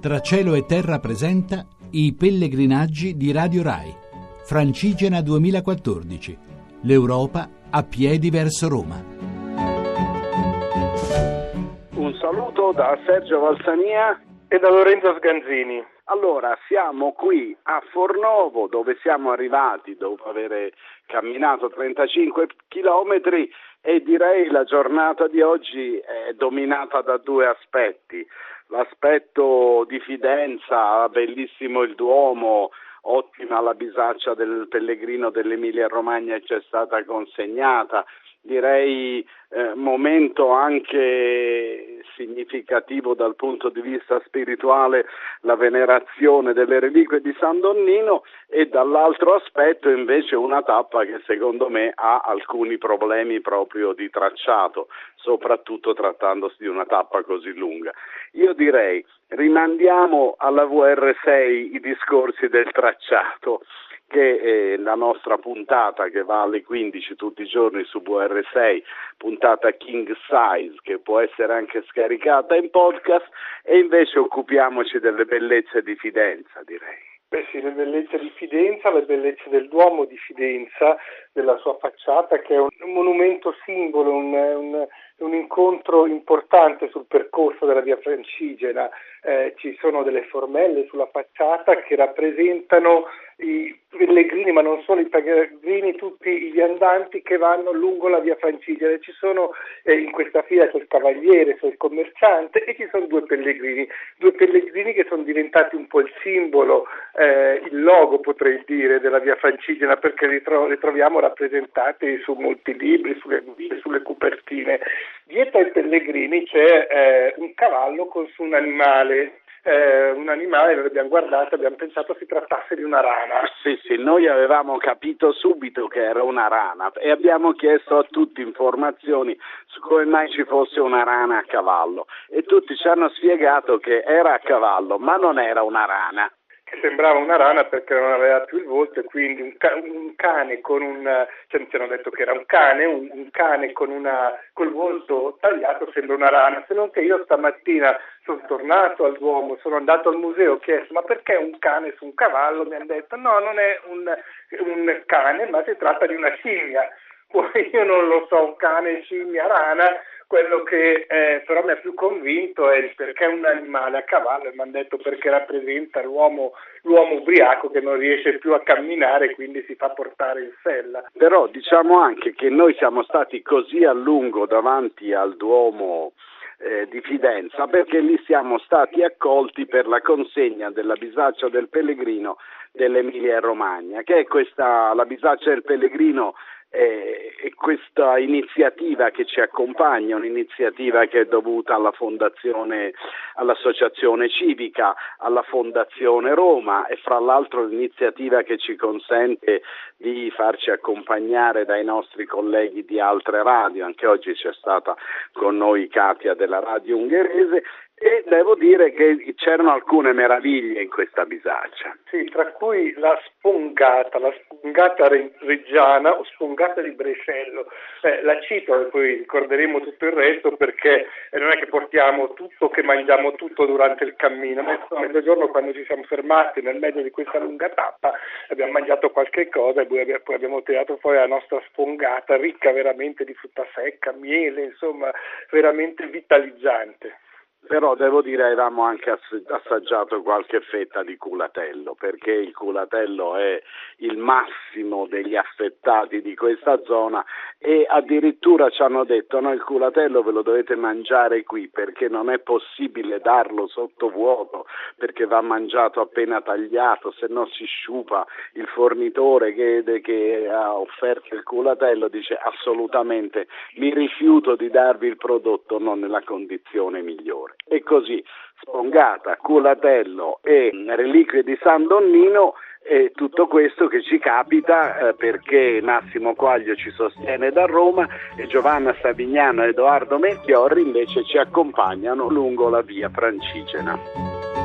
Tra cielo e terra presenta i pellegrinaggi di Radio Rai. Francigena 2014. L'Europa a piedi verso Roma. Un saluto da Sergio Valsania e da Lorenzo Sganzini. Allora, siamo qui a Fornovo dove siamo arrivati dopo aver camminato 35 chilometri e direi la giornata di oggi è dominata da due aspetti l'aspetto di Fidenza, bellissimo il Duomo, ottima la bisaccia del pellegrino dell'Emilia Romagna ci è stata consegnata, direi eh, momento anche significativo dal punto di vista spirituale la venerazione delle reliquie di San Donnino e dall'altro aspetto invece una tappa che secondo me ha alcuni problemi proprio di tracciato, soprattutto trattandosi di una tappa così lunga. Io direi rimandiamo alla VR6 i discorsi del tracciato che è la nostra puntata che va alle 15 tutti i giorni su VR6, puntata King Size che può essere anche scaricata in podcast e invece occupiamoci delle bellezze di Fidenza direi. Beh sì, le bellezze di Fidenza, le bellezze del Duomo di Fidenza, della sua facciata che è un monumento simbolo, un, un, un incontro importante sul percorso della via Francigena. Eh, ci sono delle formelle sulla facciata che rappresentano i pellegrini, ma non solo i pellegrini, tutti i viandanti che vanno lungo la via Francigena. Ci sono eh, in questa fila c'è il cavaliere, c'è il commerciante e ci sono due pellegrini, due pellegrini che sono diventati un po' il simbolo, eh, il logo potrei dire della via Francigena perché li, tro- li troviamo rappresentati su molti libri, sulle sulle copertine. Dietro ai pellegrini c'è eh, un cavallo con su un animale eh, un animale, noi l'abbiamo guardato abbiamo pensato si trattasse di una rana. Sì, sì, noi avevamo capito subito che era una rana e abbiamo chiesto a tutti informazioni su come mai ci fosse una rana a cavallo e tutti ci hanno spiegato che era a cavallo, ma non era una rana sembrava una rana perché non aveva più il volto e quindi un, ca- un cane con un, cioè ci hanno detto che era un cane, un, un cane con una, col volto tagliato sembra una rana, se non che io stamattina sono tornato al Duomo, sono andato al museo, ho chiesto ma perché un cane su un cavallo? Mi hanno detto no, non è un, un cane ma si tratta di una scimmia, poi io non lo so, un cane, scimmia, rana, quello che eh, però mi ha più convinto è il perché un animale a cavallo e mi hanno detto perché rappresenta l'uomo, l'uomo ubriaco che non riesce più a camminare e quindi si fa portare in sella. Però diciamo anche che noi siamo stati così a lungo davanti al Duomo eh, di Fidenza perché lì siamo stati accolti per la consegna della bisaccia del pellegrino dell'Emilia Romagna, che è questa, la bisaccia del pellegrino eh, e questa iniziativa che ci accompagna, un'iniziativa che è dovuta alla fondazione, all'associazione civica, alla Fondazione Roma e fra l'altro l'iniziativa che ci consente di farci accompagnare dai nostri colleghi di altre radio, anche oggi c'è stata con noi Katia della radio ungherese e devo dire che c'erano alcune meraviglie in questa bisaccia. Sì, tra cui la spongata, la spongata reggiana o spongata di Brescello. Eh, la cito e poi ricorderemo tutto il resto perché non è che portiamo tutto, che mangiamo tutto durante il cammino. A mezzogiorno quando ci siamo fermati nel mezzo di questa lunga tappa abbiamo mangiato qualche cosa e poi abbiamo tirato fuori la nostra spongata ricca veramente di frutta secca, miele, insomma veramente vitalizzante però devo dire avevamo anche assaggiato qualche fetta di culatello perché il culatello è il massimo degli affettati di questa zona e addirittura ci hanno detto no il culatello ve lo dovete mangiare qui perché non è possibile darlo sotto vuoto perché va mangiato appena tagliato se no si sciupa il fornitore che, che ha offerto il culatello dice assolutamente mi rifiuto di darvi il prodotto non nella condizione migliore e così Spongata, Culatello e Reliquie di San Donnino e tutto questo che ci capita eh, perché Massimo Quaglio ci sostiene da Roma e Giovanna Savignano e Edoardo Melchiorri invece ci accompagnano lungo la via Francigena.